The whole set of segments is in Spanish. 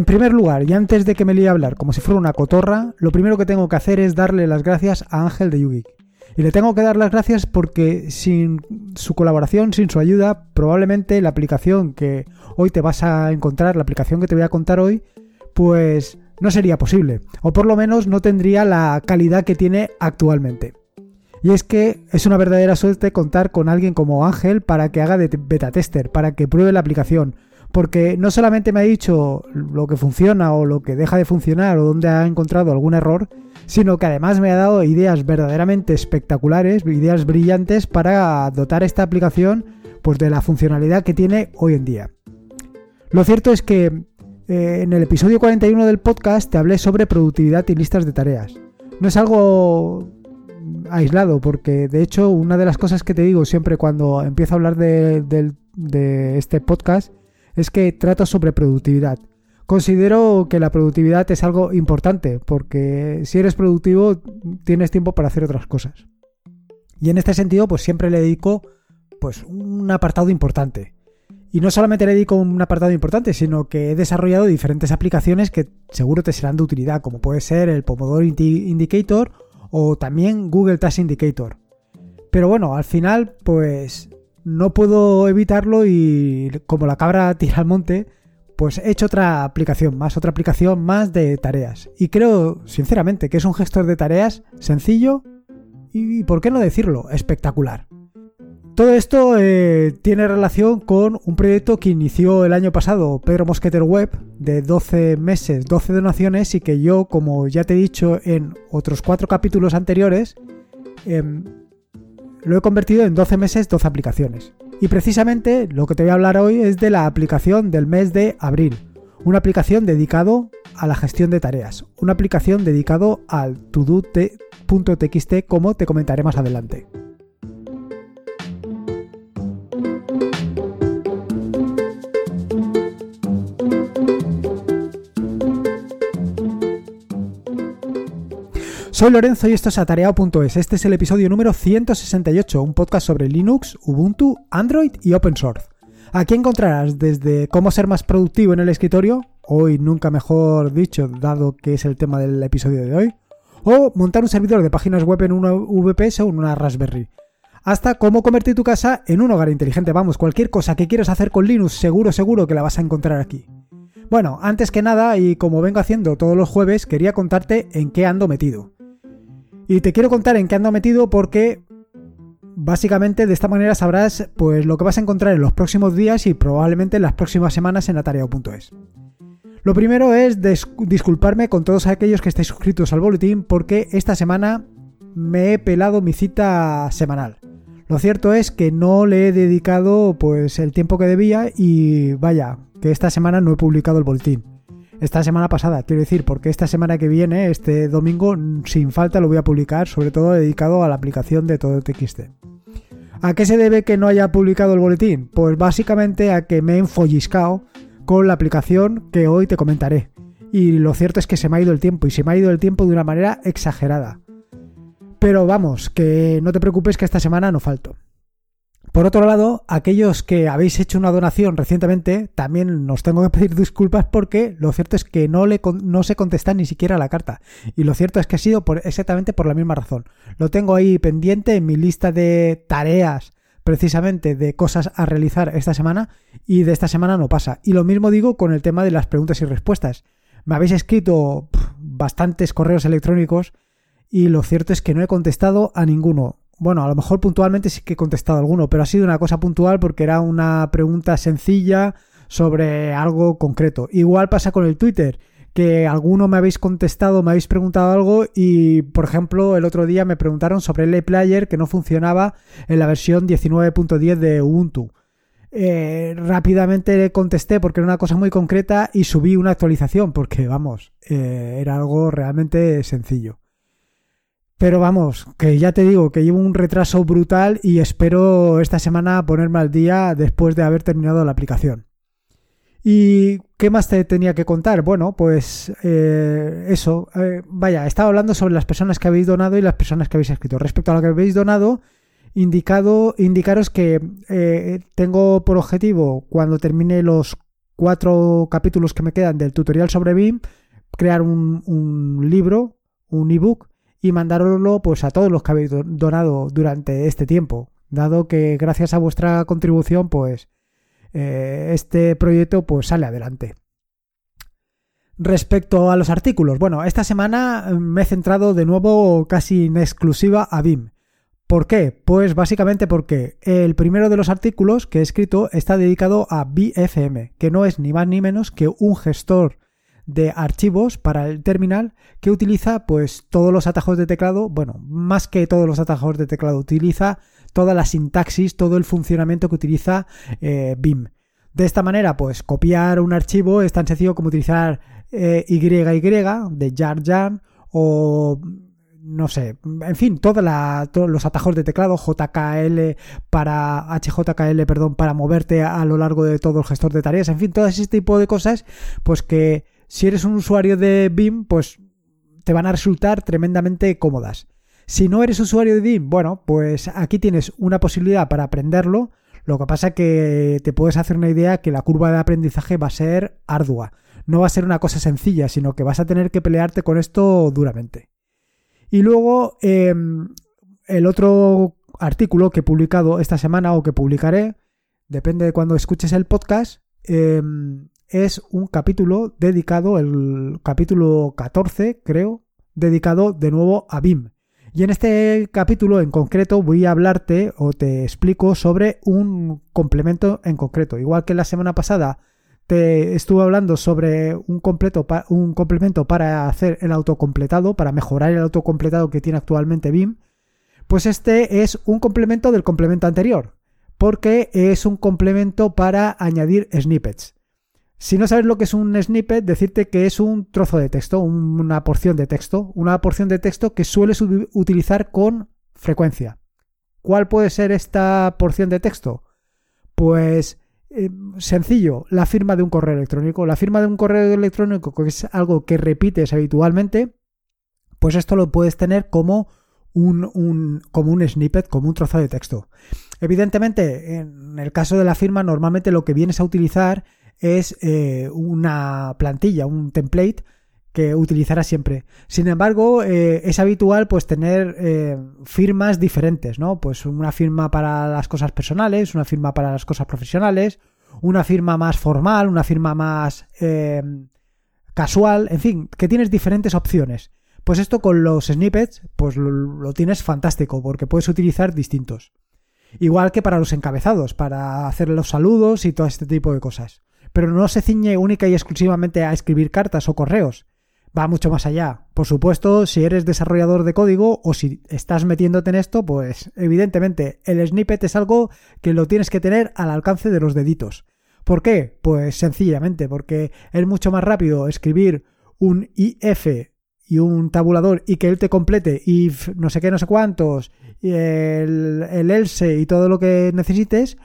En primer lugar, y antes de que me líe a hablar como si fuera una cotorra, lo primero que tengo que hacer es darle las gracias a Ángel de Yugi. Y le tengo que dar las gracias porque sin su colaboración, sin su ayuda, probablemente la aplicación que hoy te vas a encontrar, la aplicación que te voy a contar hoy, pues no sería posible. O por lo menos no tendría la calidad que tiene actualmente. Y es que es una verdadera suerte contar con alguien como Ángel para que haga de beta tester, para que pruebe la aplicación. Porque no solamente me ha dicho lo que funciona o lo que deja de funcionar o dónde ha encontrado algún error, sino que además me ha dado ideas verdaderamente espectaculares, ideas brillantes para dotar esta aplicación pues de la funcionalidad que tiene hoy en día. Lo cierto es que eh, en el episodio 41 del podcast te hablé sobre productividad y listas de tareas. No es algo aislado, porque de hecho una de las cosas que te digo siempre cuando empiezo a hablar de, de este podcast es que trato sobre productividad. Considero que la productividad es algo importante, porque si eres productivo tienes tiempo para hacer otras cosas. Y en este sentido, pues siempre le dedico pues un apartado importante. Y no solamente le dedico un apartado importante, sino que he desarrollado diferentes aplicaciones que seguro te serán de utilidad, como puede ser el Pomodoro Indicator o también Google Task Indicator. Pero bueno, al final, pues no puedo evitarlo y como la cabra tira al monte, pues he hecho otra aplicación más, otra aplicación más de tareas. Y creo, sinceramente, que es un gestor de tareas sencillo y, ¿por qué no decirlo?, espectacular. Todo esto eh, tiene relación con un proyecto que inició el año pasado Pedro Mosqueter Web de 12 meses, 12 donaciones y que yo, como ya te he dicho en otros cuatro capítulos anteriores, em, lo he convertido en 12 meses, 12 aplicaciones. Y precisamente lo que te voy a hablar hoy es de la aplicación del mes de abril. Una aplicación dedicado a la gestión de tareas. Una aplicación dedicado al todo.txt como te comentaré más adelante. Soy Lorenzo y esto es atareado.es. Este es el episodio número 168, un podcast sobre Linux, Ubuntu, Android y Open Source. Aquí encontrarás desde cómo ser más productivo en el escritorio, hoy nunca mejor dicho, dado que es el tema del episodio de hoy, o montar un servidor de páginas web en una VPS o en una Raspberry, hasta cómo convertir tu casa en un hogar inteligente. Vamos, cualquier cosa que quieras hacer con Linux, seguro, seguro que la vas a encontrar aquí. Bueno, antes que nada, y como vengo haciendo todos los jueves, quería contarte en qué ando metido. Y te quiero contar en qué ando metido porque básicamente de esta manera sabrás pues lo que vas a encontrar en los próximos días y probablemente en las próximas semanas en atareado.es. Lo primero es disculparme con todos aquellos que estáis suscritos al boletín porque esta semana me he pelado mi cita semanal. Lo cierto es que no le he dedicado pues el tiempo que debía y vaya, que esta semana no he publicado el boletín esta semana pasada, quiero decir, porque esta semana que viene, este domingo, sin falta lo voy a publicar, sobre todo dedicado a la aplicación de todo TXT. ¿A qué se debe que no haya publicado el boletín? Pues básicamente a que me he enfolliscado con la aplicación que hoy te comentaré. Y lo cierto es que se me ha ido el tiempo, y se me ha ido el tiempo de una manera exagerada. Pero vamos, que no te preocupes que esta semana no falto. Por otro lado, aquellos que habéis hecho una donación recientemente, también nos tengo que pedir disculpas porque lo cierto es que no, le, no se contesta ni siquiera la carta. Y lo cierto es que ha sido exactamente por la misma razón. Lo tengo ahí pendiente en mi lista de tareas, precisamente de cosas a realizar esta semana, y de esta semana no pasa. Y lo mismo digo con el tema de las preguntas y respuestas. Me habéis escrito bastantes correos electrónicos y lo cierto es que no he contestado a ninguno bueno, a lo mejor puntualmente sí que he contestado alguno, pero ha sido una cosa puntual porque era una pregunta sencilla sobre algo concreto. Igual pasa con el Twitter, que alguno me habéis contestado, me habéis preguntado algo y, por ejemplo, el otro día me preguntaron sobre el player que no funcionaba en la versión 19.10 de Ubuntu. Eh, rápidamente contesté porque era una cosa muy concreta y subí una actualización porque, vamos, eh, era algo realmente sencillo. Pero vamos, que ya te digo que llevo un retraso brutal y espero esta semana ponerme al día después de haber terminado la aplicación. ¿Y qué más te tenía que contar? Bueno, pues eh, eso, eh, vaya, estaba hablando sobre las personas que habéis donado y las personas que habéis escrito. Respecto a lo que habéis donado, indicado, indicaros que eh, tengo por objetivo, cuando termine los cuatro capítulos que me quedan del tutorial sobre BIM, crear un, un libro, un ebook y mandároslo pues a todos los que habéis donado durante este tiempo, dado que gracias a vuestra contribución pues eh, este proyecto pues sale adelante. Respecto a los artículos, bueno, esta semana me he centrado de nuevo casi en exclusiva a BIM. ¿Por qué? Pues básicamente porque el primero de los artículos que he escrito está dedicado a BFM, que no es ni más ni menos que un gestor de archivos para el terminal que utiliza pues todos los atajos de teclado, bueno, más que todos los atajos de teclado, utiliza toda la sintaxis, todo el funcionamiento que utiliza eh, BIM. De esta manera, pues copiar un archivo es tan sencillo como utilizar eh, YY de jar jar o no sé, en fin, todos los atajos de teclado, JKL para HJKL, perdón, para moverte a lo largo de todo el gestor de tareas, en fin, todo ese tipo de cosas, pues que si eres un usuario de BIM, pues te van a resultar tremendamente cómodas. Si no eres usuario de BIM, bueno, pues aquí tienes una posibilidad para aprenderlo. Lo que pasa es que te puedes hacer una idea que la curva de aprendizaje va a ser ardua. No va a ser una cosa sencilla, sino que vas a tener que pelearte con esto duramente. Y luego, em, el otro artículo que he publicado esta semana o que publicaré, depende de cuando escuches el podcast, em, es un capítulo dedicado, el capítulo 14, creo, dedicado de nuevo a BIM. Y en este capítulo en concreto voy a hablarte o te explico sobre un complemento en concreto. Igual que la semana pasada te estuve hablando sobre un, un complemento para hacer el autocompletado, para mejorar el autocompletado que tiene actualmente BIM, pues este es un complemento del complemento anterior, porque es un complemento para añadir snippets. Si no sabes lo que es un snippet, decirte que es un trozo de texto, una porción de texto, una porción de texto que sueles utilizar con frecuencia. ¿Cuál puede ser esta porción de texto? Pues eh, sencillo, la firma de un correo electrónico. La firma de un correo electrónico, que es algo que repites habitualmente, pues esto lo puedes tener como un, como un snippet, como un trozo de texto. Evidentemente, en el caso de la firma, normalmente lo que vienes a utilizar es eh, una plantilla, un template que utilizarás siempre. Sin embargo, eh, es habitual pues tener eh, firmas diferentes, ¿no? Pues una firma para las cosas personales, una firma para las cosas profesionales, una firma más formal, una firma más casual, en fin, que tienes diferentes opciones. Pues esto con los snippets, pues lo tienes fantástico, porque puedes utilizar distintos. Igual que para los encabezados, para hacer los saludos y todo este tipo de cosas pero no se ciñe única y exclusivamente a escribir cartas o correos. Va mucho más allá. Por supuesto, si eres desarrollador de código o si estás metiéndote en esto, pues evidentemente el snippet es algo que lo tienes que tener al alcance de los deditos. ¿Por qué? Pues sencillamente porque es mucho más rápido escribir un IF y un tabulador y que él te complete y no sé qué, no sé cuántos, y el else y todo lo que necesites,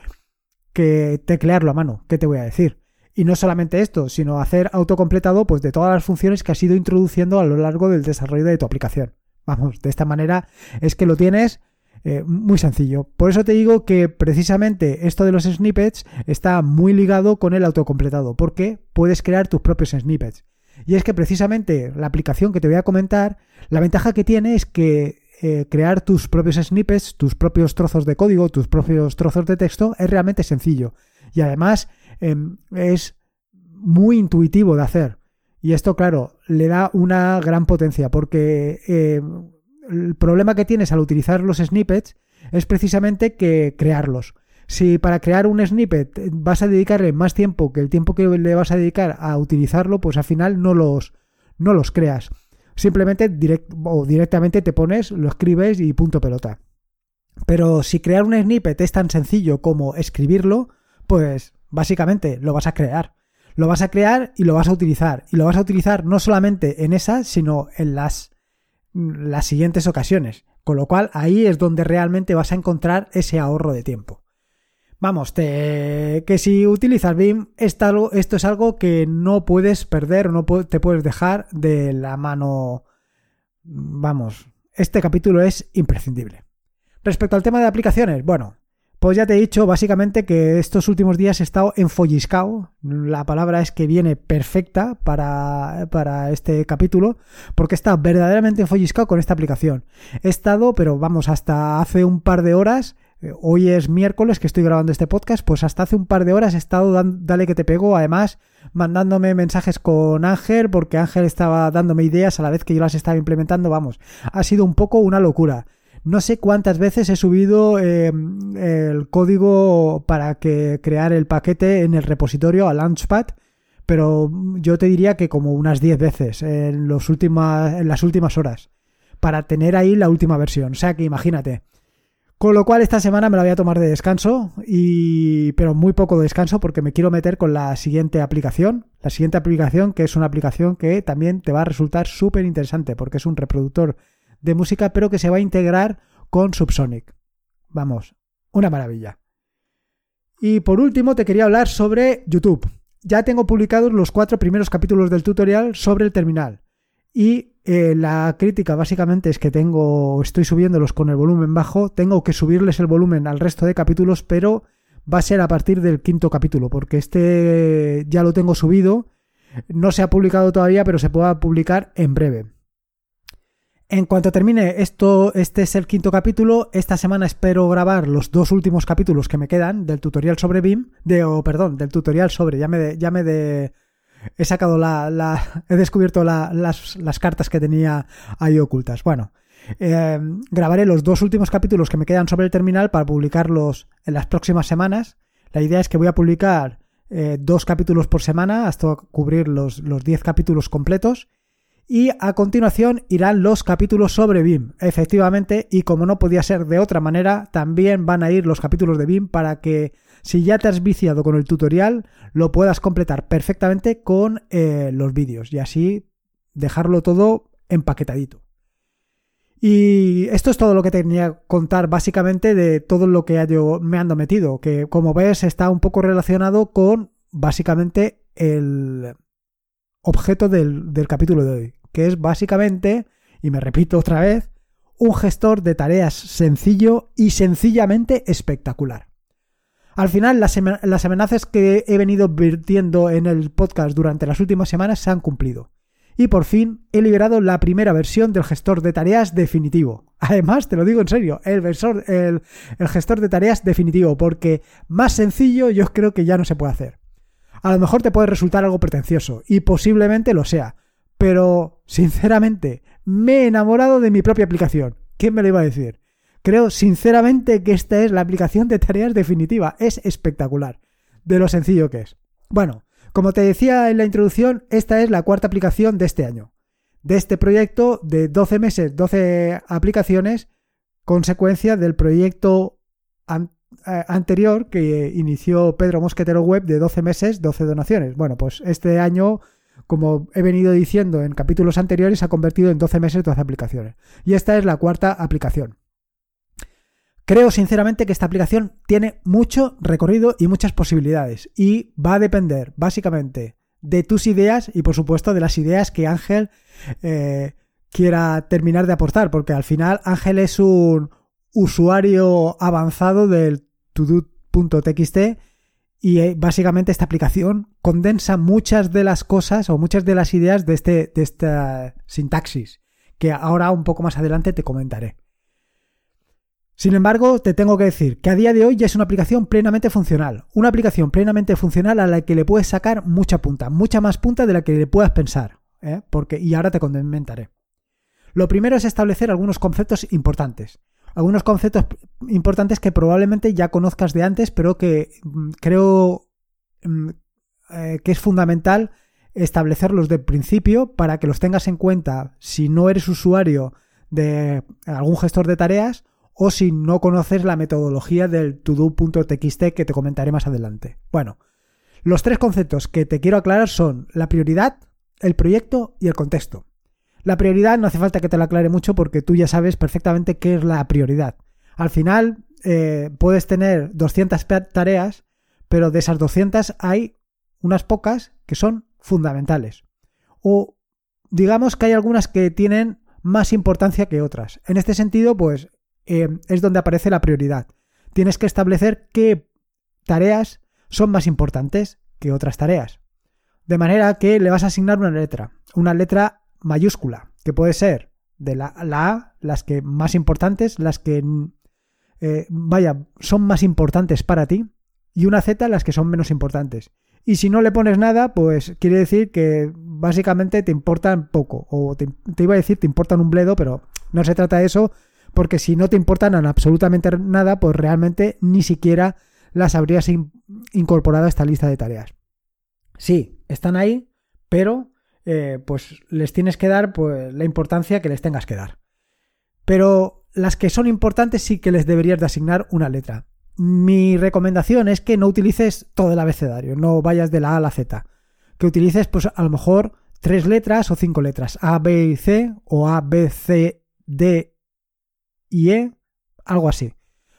que teclearlo a mano. ¿Qué te voy a decir? Y no solamente esto, sino hacer autocompletado pues, de todas las funciones que has ido introduciendo a lo largo del desarrollo de tu aplicación. Vamos, de esta manera es que lo tienes eh, muy sencillo. Por eso te digo que precisamente esto de los snippets está muy ligado con el autocompletado, porque puedes crear tus propios snippets. Y es que precisamente la aplicación que te voy a comentar, la ventaja que tiene es que eh, crear tus propios snippets, tus propios trozos de código, tus propios trozos de texto, es realmente sencillo. Y además Em, es muy intuitivo de hacer. Y esto, claro, le da una gran potencia porque em, el problema que tienes al utilizar los snippets es precisamente que crearlos. Si para crear un snippet vas a dedicarle más tiempo que el tiempo que le vas a dedicar a utilizarlo, pues al final no los, no los creas. Simplemente o directamente te pones, lo escribes y punto pelota. Pero si crear un snippet es tan sencillo como escribirlo, pues Básicamente lo vas a crear. Lo vas a crear y lo vas a utilizar. Y lo vas a utilizar no solamente en esas, sino en las, las siguientes ocasiones. Con lo cual ahí es donde realmente vas a encontrar ese ahorro de tiempo. Vamos, que si utilizas BIM, esto, es algo que no puedes perder no te puedes dejar de la mano. Vamos, este capítulo es imprescindible. Respecto al tema de aplicaciones, bueno, Pues ya te he dicho básicamente que estos últimos días he estado enfolliscado. La palabra es que viene perfecta para, para este capítulo, porque he estado verdaderamente enfolliscado con esta aplicación. He estado, pero vamos, hasta hace un par de horas hoy es miércoles que estoy grabando este podcast, pues hasta hace un par de horas he estado dale que te pego, además mandándome mensajes con Ángel, porque Ángel estaba dándome ideas a la vez que yo las estaba implementando, vamos, ha sido un poco una locura. No sé cuántas veces he subido em, el código para que crear el paquete en el repositorio a Launchpad, pero yo te diría que como unas 10 veces en, los en las últimas horas, para tener ahí la última versión. O sea que imagínate. Con lo cual esta semana me la voy a tomar de descanso, y, pero muy poco descanso porque me quiero meter con la siguiente aplicación. La siguiente aplicación que es una aplicación que también te va a resultar súper interesante porque es un reproductor de música pero que se va a integrar con Subsonic. Vamos, una maravilla. Y por último te quería hablar sobre YouTube. Ya tengo publicados los cuatro primeros capítulos del tutorial sobre el terminal. Y eh, la crítica básicamente es que tengo, estoy subiéndolos con el volumen bajo, tengo que subirles el volumen al resto de capítulos, pero va a ser a partir del quinto capítulo, porque este ya lo tengo subido, no se ha publicado todavía, pero se pueda publicar en breve. En cuanto termine esto, este es el quinto capítulo. Esta semana espero grabar los dos últimos capítulos que me quedan del tutorial sobre BIM, de, o perdón, del tutorial sobre, ya me de, ya me de, he sacado la, he descubierto las, las, cartas que tenía ahí ocultas. Bueno, eh, grabaré los dos últimos capítulos que me quedan sobre el terminal para publicarlos en las próximas semanas. La idea es que voy a publicar eh, dos capítulos por semana hasta cubrir los 10 capítulos completos. Y a continuación irán los capítulos sobre BIM, efectivamente, y como no podía ser de otra manera, también van a ir los capítulos de BIM para que si ya te has viciado con el tutorial, lo puedas completar perfectamente con eh, los vídeos y así dejarlo todo empaquetadito. Y esto es todo lo que tenía que contar básicamente de todo lo que yo me ando metido, que como ves está un poco relacionado con básicamente el objeto del, del capítulo de hoy, que es básicamente, y me repito otra vez, un gestor de tareas sencillo y sencillamente espectacular. Al final, las, amenazas que he venido advirtiendo en el podcast durante las últimas semanas se han cumplido. Y por fin he liberado la primera versión del gestor de tareas definitivo. Además, te lo digo en serio, el, el gestor de tareas definitivo, porque más sencillo yo creo que ya no se puede hacer. A lo mejor te puede resultar algo pretencioso, y posiblemente lo sea, pero sinceramente me he enamorado de mi propia aplicación. ¿Quién me lo iba a decir? Creo sinceramente que esta es la aplicación de tareas definitiva. Es espectacular, de lo sencillo que es. Bueno, como te decía en la introducción, esta es la cuarta aplicación de este año. De este proyecto de 12 meses, 12 aplicaciones, consecuencia del proyecto eh, anterior que inició Pedro Mosquetero Web de 12 meses, 12 donaciones. Bueno, pues este año como he venido diciendo en capítulos anteriores, se ha convertido en 12 meses, 12 aplicaciones. Y esta es la cuarta aplicación. Creo sinceramente que esta aplicación tiene mucho recorrido y muchas posibilidades y va a depender básicamente de tus ideas y por supuesto de las ideas que Ángel eh, quiera terminar de aportar, porque al final Ángel es un usuario avanzado del todo.txt y eh, básicamente esta aplicación condensa muchas de las cosas o muchas de las ideas de, este, de esta sintaxis que ahora un poco más adelante te comentaré. Sin embargo, te tengo que decir que a día de hoy ya es una aplicación plenamente funcional. Una aplicación plenamente funcional a la que le puedes sacar mucha punta, mucha más punta de la que le puedas pensar. ¿eh? Porque, y ahora te comentaré. Lo primero es establecer algunos conceptos importantes. Algunos conceptos importantes que probablemente ya conozcas de antes, pero que mm, creo mm, eh, que es fundamental establecerlos de principio para que los tengas en cuenta si no eres usuario de algún gestor de tareas o si no conoces la metodología del todo.txt que te comentaré más adelante. Bueno, los tres conceptos que te quiero aclarar son la prioridad, el proyecto y el contexto. La prioridad no hace falta que te la aclare mucho porque tú ya sabes perfectamente qué es la prioridad. Al final eh, puedes tener 200 tareas, pero de esas 200 hay unas pocas que son fundamentales. O digamos que hay algunas que tienen más importancia que otras. En este sentido, pues eh, es donde aparece la prioridad. tienes que establecer qué tareas son más importantes que otras tareas. De manera que le vas a asignar una letra, una letra mayúscula, que puede ser de la, A, las que más importantes, las que, eh, vaya, son más importantes para ti, y una Z, las que son menos importantes. Y si no le pones nada, pues quiere decir que básicamente te importan poco. O te, iba a decir te importan un bledo, pero no se trata de eso, porque si no te importan absolutamente nada, pues realmente ni siquiera las habrías incorporado a esta lista de tareas. Sí, están ahí, pero eh, pues les tienes que dar pues, la importancia que les tengas que dar. Pero las que son importantes sí que les deberías de asignar una letra. Mi recomendación es que no utilices todo el abecedario, no vayas de la A a la Z. Que utilices, pues a lo mejor tres letras o cinco letras, A, B y C, o A, B, C, D y E, algo así.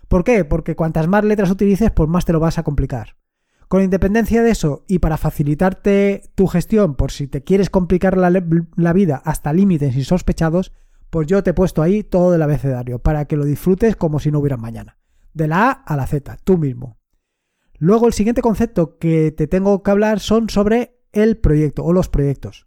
¿Por qué? Porque cuantas más letras utilices, pues más te lo vas a complicar. Con independencia de eso, y para facilitarte tu gestión, por si te quieres complicar la, la vida hasta límites insospechados, pues yo te he puesto ahí todo el abecedario, para que lo disfrutes como si no hubiera mañana de la A a la Z, tú mismo. Luego el siguiente concepto que te tengo que hablar son sobre el proyecto o los proyectos.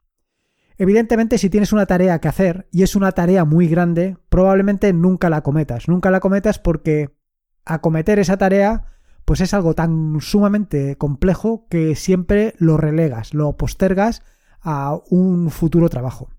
Evidentemente, si tienes una tarea que hacer y es una tarea muy grande, probablemente nunca la cometas. Nunca la cometas porque acometer esa tarea pues es algo tan sumamente complejo que siempre lo relegas, lo postergas a un futuro trabajo.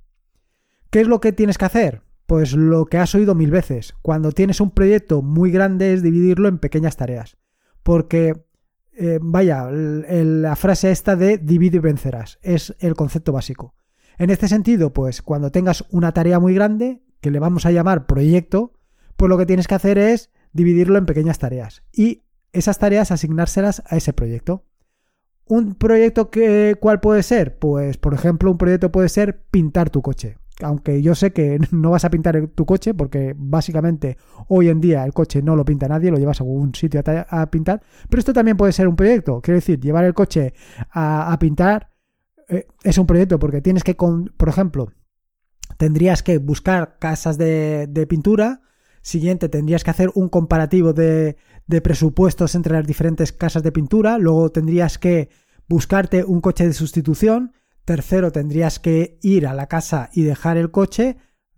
¿Qué es lo que tienes que hacer? Pues lo que has oído mil veces, cuando tienes un proyecto muy grande es dividirlo en pequeñas tareas. Porque, eh, vaya, la frase esta de divide y vencerás es el concepto básico. En este sentido, pues cuando tengas una tarea muy grande, que le vamos a llamar proyecto, pues lo que tienes que hacer es dividirlo en pequeñas tareas y esas tareas asignárselas a ese proyecto. ¿Un proyecto que, cuál puede ser? Pues, por ejemplo, un proyecto puede ser pintar tu coche aunque yo sé que no vas a pintar tu coche, porque básicamente hoy en día el coche no lo pinta nadie, lo llevas a algún sitio a, pintar, pero esto también puede ser un proyecto. Quiero decir, llevar el coche a, pintar eh, es un proyecto porque tienes que, por ejemplo, tendrías que buscar casas de, pintura. Siguiente, tendrías que hacer un comparativo de, de presupuestos entre las diferentes casas de pintura. Luego tendrías que buscarte un coche de sustitución Tercero, tendrías que ir a la casa y dejar el coche.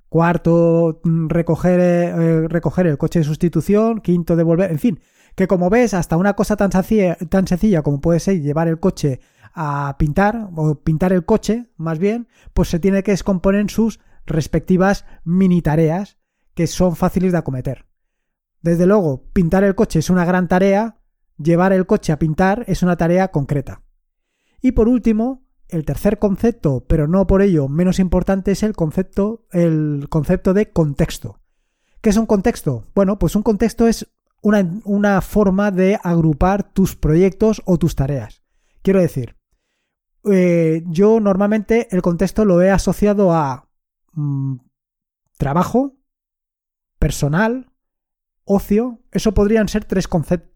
Cuarto, mm, recoger, eh, recoger el coche de sustitución. Quinto, devolver. En fin, que como ves, hasta una cosa tan sencilla como puede ser llevar el coche a pintar, o pintar el coche, más bien, pues se tiene que descomponer sus respectivas mini tareas que son fáciles de acometer. Desde luego, pintar el coche es una gran tarea, llevar el coche a pintar es una tarea concreta. Y por último, el tercer concepto, pero no por ello menos importante, es el concepto, el concepto de contexto. ¿Qué es un contexto? Bueno, pues un contexto es una, forma de agrupar tus proyectos o tus tareas. Quiero decir, eh, yo normalmente el contexto lo he asociado a mm, trabajo, personal, ocio. Eso podrían ser tres,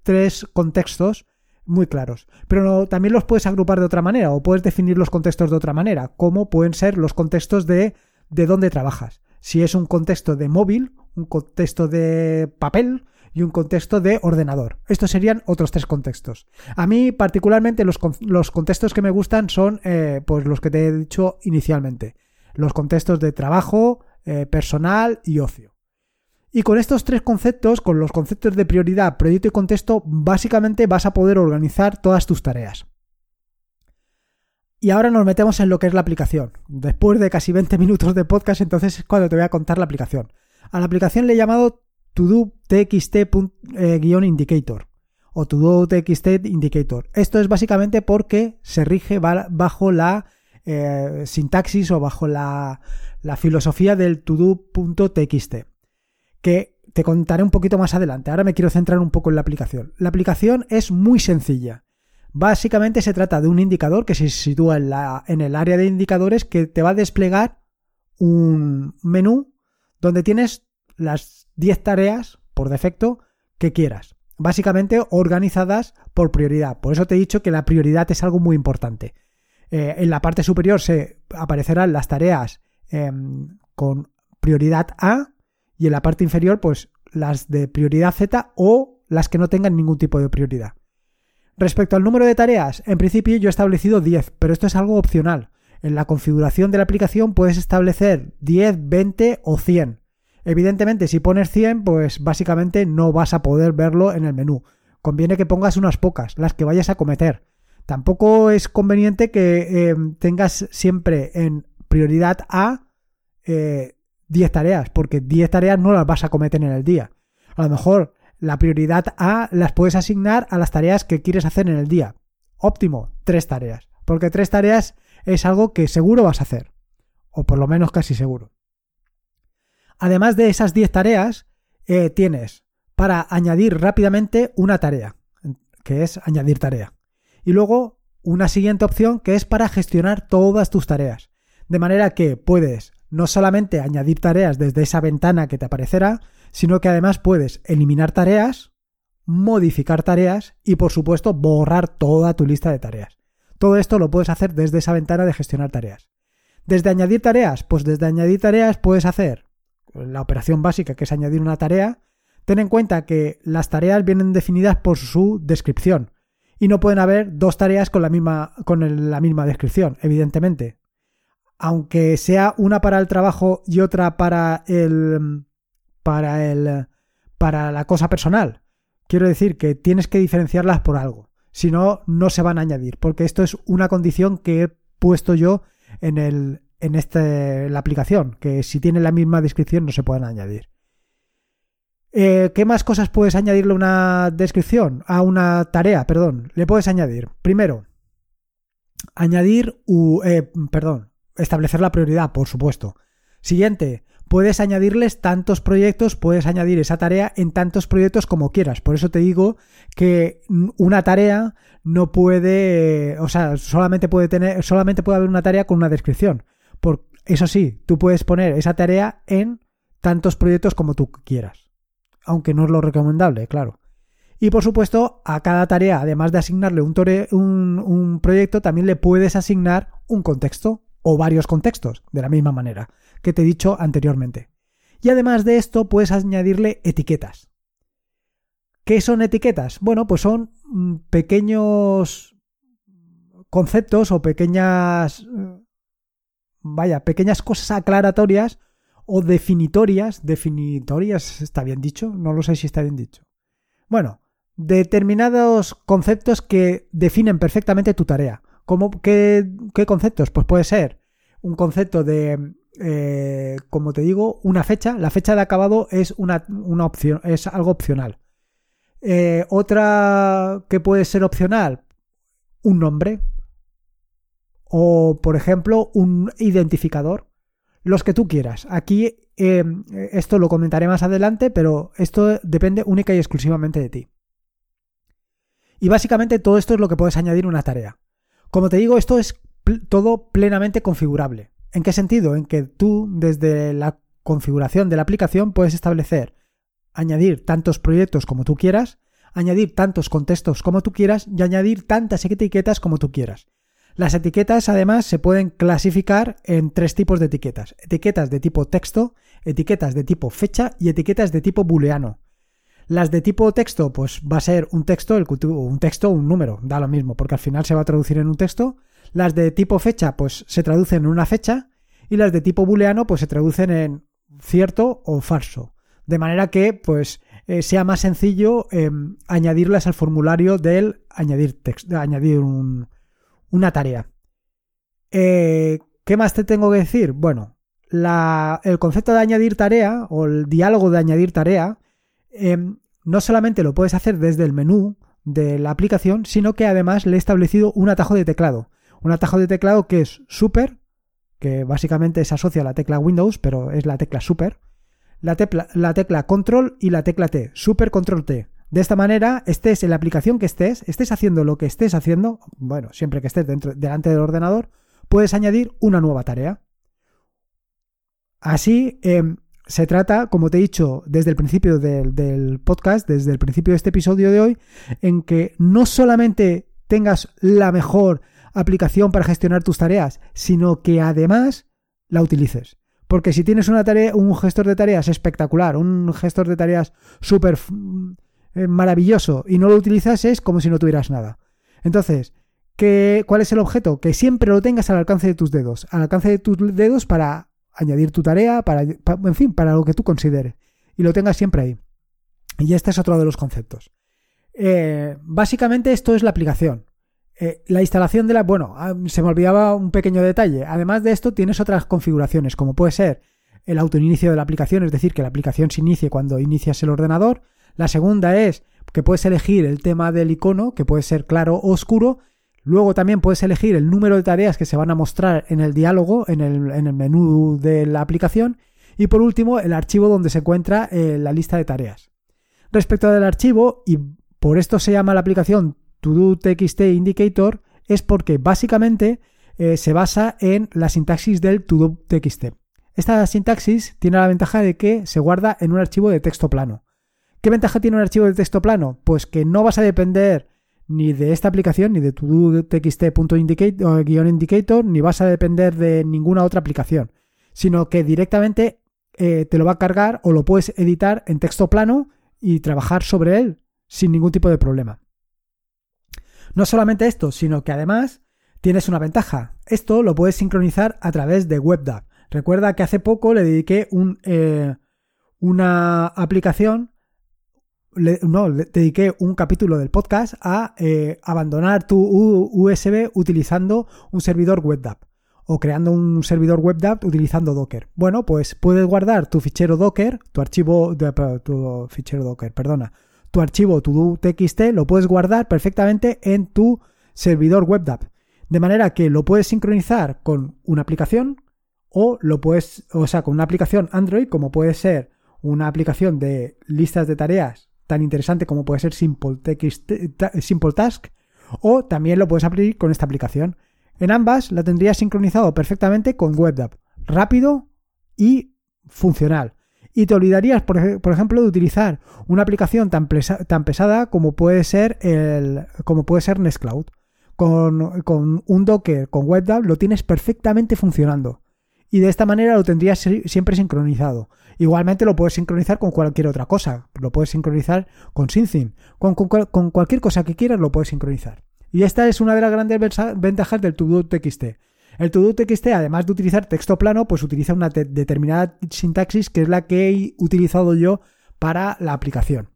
tres contextos muy claros. Pero también los puedes agrupar de otra manera o puedes definir los contextos de otra manera, como pueden ser los contextos de de dónde trabajas. Si es un contexto de móvil, un contexto de papel y un contexto de ordenador. Estos serían otros tres contextos. A mí particularmente los, los contextos que me gustan son eh, pues los que te he dicho inicialmente. Los contextos de trabajo, eh, personal y ocio. Y con estos tres conceptos, con los conceptos de prioridad, proyecto y contexto, básicamente vas a poder organizar todas tus tareas. Y ahora nos metemos en lo que es la aplicación. Después de casi 20 minutos de podcast, entonces es cuando te voy a contar la aplicación. A la aplicación le he llamado todo txt-indicator eh, o todo txt indicator. Esto es básicamente porque se rige bajo la eh, sintaxis o bajo la, filosofía del todo.txt que te contaré un poquito más adelante. Ahora me quiero centrar un poco en la aplicación. La aplicación es muy sencilla. Básicamente se trata de un indicador que se sitúa en el área de indicadores que te va a desplegar un menú donde tienes las 10 tareas por defecto que quieras. Básicamente organizadas por prioridad. Por eso te he dicho que la prioridad es algo muy importante. Eh, en la parte superior se aparecerán las tareas em, con prioridad A y en la parte inferior pues las de prioridad Z o las que no tengan ningún tipo de prioridad. Respecto al número de tareas, en principio yo he establecido 10, pero esto es algo opcional. En la configuración de la aplicación puedes establecer 10, 20 o 100. Evidentemente, si pones 100, pues básicamente no vas a poder verlo en el menú. Conviene que pongas unas pocas, las que vayas a cometer. Tampoco es conveniente que eh, tengas siempre en prioridad A 10 eh, tareas, porque 10 tareas no las vas a cometer en el día. A lo mejor la prioridad A las puedes asignar a las tareas que quieres hacer en el día. Óptimo, tres tareas. Porque tres tareas es algo que seguro vas a hacer. O por lo menos casi seguro. Además de esas 10 tareas, eh, tienes para añadir rápidamente una tarea, que es añadir tarea. Y luego una siguiente opción que es para gestionar todas tus tareas. De manera que puedes no solamente añadir tareas desde esa ventana que te aparecerá, sino que además puedes eliminar tareas, modificar tareas y por supuesto borrar toda tu lista de tareas. Todo esto lo puedes hacer desde esa ventana de gestionar tareas. Desde añadir tareas, pues desde añadir tareas puedes hacer la operación básica que es añadir una tarea. Ten en cuenta que las tareas vienen definidas por su descripción y no pueden haber dos tareas con la misma, con la misma descripción, evidentemente. Aunque sea una para el trabajo y otra para el para el para la cosa personal. Quiero decir que tienes que diferenciarlas por algo. Si no, no se van a añadir, porque esto es una condición que he puesto yo en el en este, la aplicación, que si tiene la misma descripción no se pueden añadir. Eh, ¿Qué más cosas puedes añadirle a una descripción? A una tarea, perdón. Le puedes añadir. Primero, añadir, eh, perdón, establecer la prioridad, por supuesto. Siguiente, puedes añadirles tantos proyectos, puedes añadir esa tarea en tantos proyectos como quieras. Por eso te digo que una tarea no puede, o sea, solamente puede tener, solamente puede haber una tarea con una descripción. Por, eso sí, tú puedes poner esa tarea en tantos proyectos como tú quieras. Aunque no es lo recomendable, claro. Y por supuesto, a cada tarea, además de asignarle un, un proyecto, también le puedes asignar un contexto o varios contextos, de la misma manera que te he dicho anteriormente. Y además de esto, puedes añadirle etiquetas. ¿Qué son etiquetas? Bueno, pues son mm, pequeños conceptos o pequeñas vaya, pequeñas cosas aclaratorias o definitorias, definitorias, ¿está bien dicho? No lo sé si está bien dicho. Bueno, determinados conceptos que definen perfectamente tu tarea. ¿Cómo, qué, conceptos? Pues puede ser un concepto de, eh, como te digo, una fecha. La fecha de acabado es una, opción, es algo opcional. Eh, otra que puede ser opcional, un nombre o, por ejemplo, un identificador. Los que tú quieras. Aquí eh, esto lo comentaré más adelante, pero esto depende única y exclusivamente de ti. Y básicamente todo esto es lo que puedes añadir una tarea. Como te digo, esto es todo plenamente configurable. ¿En qué sentido? En que tú, desde la configuración de la aplicación, puedes establecer, añadir tantos proyectos como tú quieras, añadir tantos contextos como tú quieras y añadir tantas etiquetas como tú quieras. Las etiquetas además se pueden clasificar en tres tipos de etiquetas. Etiquetas de tipo texto, etiquetas de tipo fecha y etiquetas de tipo booleano. Las de tipo texto, pues va a ser un texto, el, un texto un número, da lo mismo, porque al final se va a traducir en un texto. Las de tipo fecha, pues se traducen en una fecha. Y las de tipo booleano, pues se traducen en cierto o falso. De manera que, pues, eh, sea más sencillo em, añadirlas al formulario del añadir, texto, añadir un, una tarea. Eh, ¿Qué más te tengo que decir? Bueno, el concepto de añadir tarea o el diálogo de añadir tarea em, no solamente lo puedes hacer desde el menú de la aplicación, sino que además le he establecido un atajo de teclado. Un atajo de teclado que es super, que básicamente se asocia a la tecla Windows, pero es la tecla super. La, la tecla control y la tecla T, super control T. De esta manera, estés en la aplicación que estés, estés haciendo lo que estés haciendo, bueno, siempre que estés dentro, delante del ordenador, puedes añadir una nueva tarea. Así, em, se trata, como te he dicho desde el principio del, podcast, desde el principio de este episodio de hoy, en que no solamente tengas la mejor aplicación para gestionar tus tareas, sino que además la utilices. Porque si tienes una tarea, un gestor de tareas espectacular, un gestor de tareas súper eh, maravilloso y no lo utilizas es como si no tuvieras nada. Entonces, ¿qué, ¿cuál es el objeto? Que siempre lo tengas al alcance de tus dedos, al alcance de tus dedos para añadir tu tarea, para, en fin, para lo que tú consideres. Y lo tengas siempre ahí. Y este es otro de los conceptos. Eh, básicamente esto es la aplicación. Eh, la instalación de la... Bueno, ah, se me olvidaba un pequeño detalle. Además de esto tienes otras configuraciones, como puede ser el autoinicio de la aplicación, es decir, que la aplicación se inicie cuando inicias el ordenador. La segunda es que puedes elegir el tema del icono, que puede ser claro o oscuro. Luego también puedes elegir el número de tareas que se van a mostrar en el diálogo, en el, en el menú de la aplicación. Y por último, el archivo donde se encuentra eh, la lista de tareas. Respecto del archivo, y por esto se llama la aplicación ToDo.txt Indicator, es porque básicamente eh, se basa en la sintaxis del ToDo.txt. Esta sintaxis tiene la ventaja de que se guarda en un archivo de texto plano. ¿Qué ventaja tiene un archivo de texto plano? Pues que no vas a depender ni de esta aplicación, ni de todo.txt.indicator, ni vas a depender de ninguna otra aplicación, sino que directamente eh, te lo va a cargar o lo puedes editar en texto plano y trabajar sobre él sin ningún tipo de problema. No solamente esto, sino que además tienes una ventaja. Esto lo puedes sincronizar a través de WebDAV. Recuerda que hace poco le dediqué eh, una aplicación, no, le dediqué un capítulo del podcast a eh, abandonar tu USB utilizando un servidor WebDAV o creando un servidor WebDAV utilizando Docker. Bueno, pues puedes guardar tu fichero Docker, tu archivo, tu fichero Docker, perdona, tu archivo TXT lo puedes guardar perfectamente en tu servidor WebDAV. De manera que lo puedes sincronizar con una aplicación o lo puedes, o sea, con una aplicación Android como puede ser una aplicación de listas de tareas tan interesante como puede ser Simple, Task o también lo puedes abrir con esta aplicación. En ambas la tendrías sincronizado perfectamente con WebDAV, rápido y funcional y te olvidarías, por, ejemplo, de utilizar una aplicación tan, pesada como puede ser el, Nextcloud. Con, con un Docker, con WebDAV, lo tienes perfectamente funcionando. Y de esta manera lo tendrías siempre sincronizado. Igualmente lo puedes sincronizar con cualquier otra cosa. Lo puedes sincronizar con. Con, con, cualquier cosa que quieras lo puedes sincronizar. Y esta es una de las grandes ventajas del ToDo.txt. El ToDo.txt, además de utilizar texto plano, pues utiliza una determinada sintaxis que es la que he utilizado yo para la aplicación.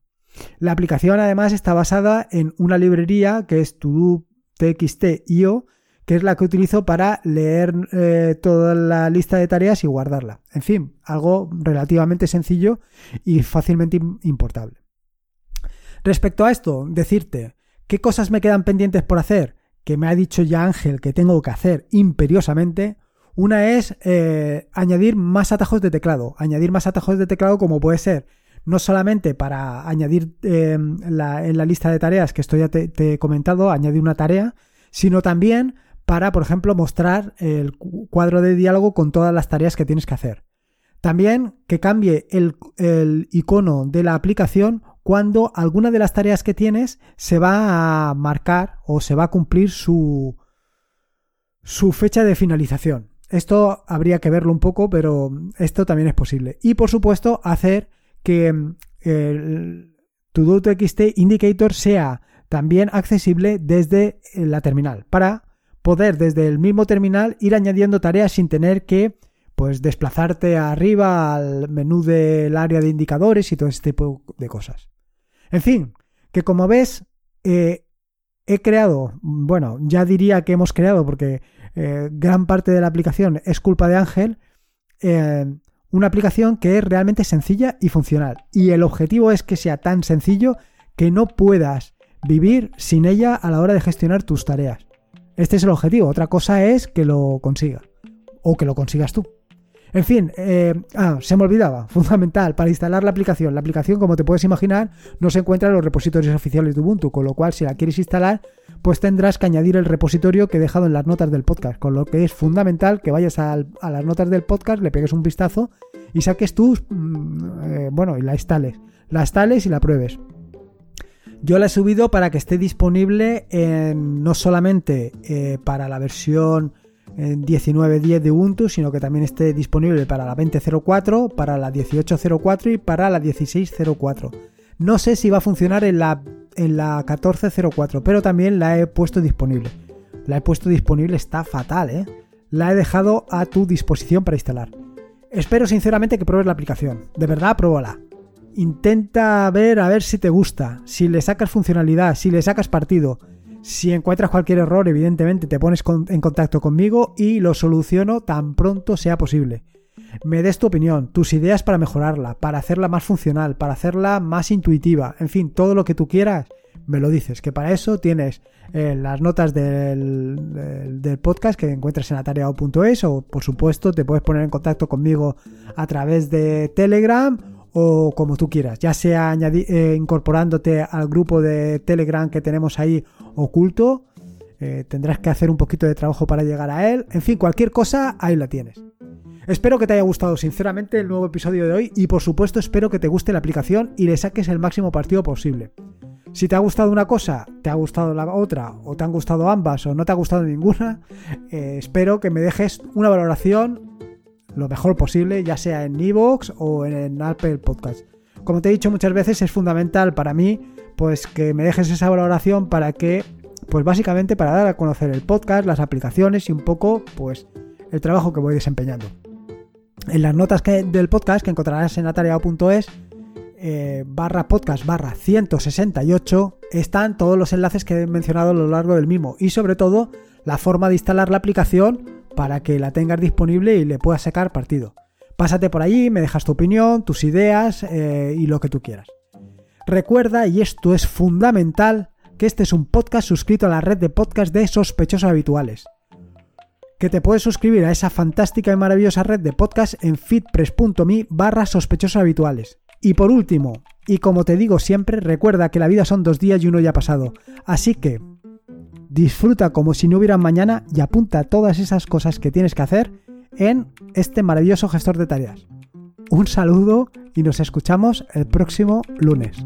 La aplicación además está basada en una librería que es ToDo.txt.io, que es la que utilizo para leer eh, toda la lista de tareas y guardarla. En fin, algo relativamente sencillo y fácilmente importable. Respecto a esto, decirte, ¿qué cosas me quedan pendientes por hacer? que me ha dicho ya Ángel que tengo que hacer imperiosamente. Una es eh, añadir más atajos de teclado. Añadir más atajos de teclado como puede ser no solamente para añadir em, en la lista de tareas que esto ya te, he comentado, añadir una tarea, sino también para, por ejemplo, mostrar el cuadro de diálogo con todas las tareas que tienes que hacer. También que cambie el, icono de la aplicación cuando alguna de las tareas que tienes se va a marcar o se va a cumplir su, su fecha de finalización. Esto habría que verlo un poco, pero esto también es posible. Y por supuesto, hacer que mm, el ToDo.txt Indicator sea también accesible desde eh, la terminal, para poder desde el mismo terminal ir añadiendo tareas sin tener que pues desplazarte arriba al menú del área de indicadores y todo este tipo de cosas. En fin, que como ves, eh, he creado, bueno, ya diría que hemos creado porque eh, gran parte de la aplicación es culpa de Ángel, eh, una aplicación que es realmente sencilla y funcional. Y el objetivo es que sea tan sencillo que no puedas vivir sin ella a la hora de gestionar tus tareas. Este es el objetivo. Otra cosa es que lo consiga o que lo consigas tú. En fin, eh, ah, se me olvidaba, fundamental, para instalar la aplicación. La aplicación, como te puedes imaginar, no se encuentra en los repositorios oficiales de Ubuntu, con lo cual si la quieres instalar, pues tendrás que añadir el repositorio que he dejado en las notas del podcast, con lo que es fundamental que vayas a, las notas del podcast, le pegues un vistazo y saques tus, mm, eh, bueno, y la instales. La instales y la pruebes. Yo la he subido para que esté disponible no solamente eh, para la versión 19.10 de Ubuntu, sino que también esté disponible para la 20.04, para la 18.04 y para la 16.04. No sé si va a funcionar en la, en la 1404, pero también la he puesto disponible. La he puesto disponible, está fatal, ¿eh? La he dejado a tu disposición para instalar. Espero sinceramente que pruebes la aplicación. De verdad, pruébala. Intenta ver a ver si te gusta, si le sacas funcionalidad, si le sacas partido. Si encuentras cualquier error, evidentemente te pones en contacto conmigo y lo soluciono tan pronto sea posible. Me des tu opinión, tus ideas para mejorarla, para hacerla más funcional, para hacerla más intuitiva, en fin, todo lo que tú quieras, me lo dices. Que para eso tienes eh, las notas del, del, podcast que encuentras en atareado.es o por supuesto te puedes poner en contacto conmigo a través de Telegram o como tú quieras, ya sea eh, incorporándote al grupo de Telegram que tenemos ahí oculto, eh, tendrás que hacer un poquito de trabajo para llegar a él, en fin, cualquier cosa, ahí la tienes. Espero que te haya gustado sinceramente el nuevo episodio de hoy y por supuesto espero que te guste la aplicación y le saques el máximo partido posible. Si te ha gustado una cosa, te ha gustado la otra, o te han gustado ambas, o no te ha gustado ninguna, eh, espero que me dejes una valoración lo mejor posible, ya sea en Evox o en Apple Podcast. Como te he dicho muchas veces, es fundamental para mí pues que me dejes esa valoración para que, pues básicamente para dar a conocer el podcast, las aplicaciones y un poco, pues, el trabajo que voy desempeñando. En las notas del podcast que encontrarás en atareado.es eh, barra podcast barra 168 están todos los enlaces que he mencionado a lo largo del mismo y sobre todo la forma de instalar la aplicación para que la tengas disponible y le puedas sacar partido. Pásate por allí, me dejas tu opinión, tus ideas eh, y lo que tú quieras. Recuerda, y esto es fundamental, que este es un podcast suscrito a la red de podcast de sospechosos habituales. Que te puedes suscribir a esa fantástica y maravillosa red de podcast en fitpress.me barra sospechosos habituales. Y por último, y como te digo siempre, recuerda que la vida son dos días y uno ya pasado. Así que disfruta como si no hubiera mañana y apunta todas esas cosas que tienes que hacer en este maravilloso gestor de tareas. Un saludo y nos escuchamos el próximo lunes.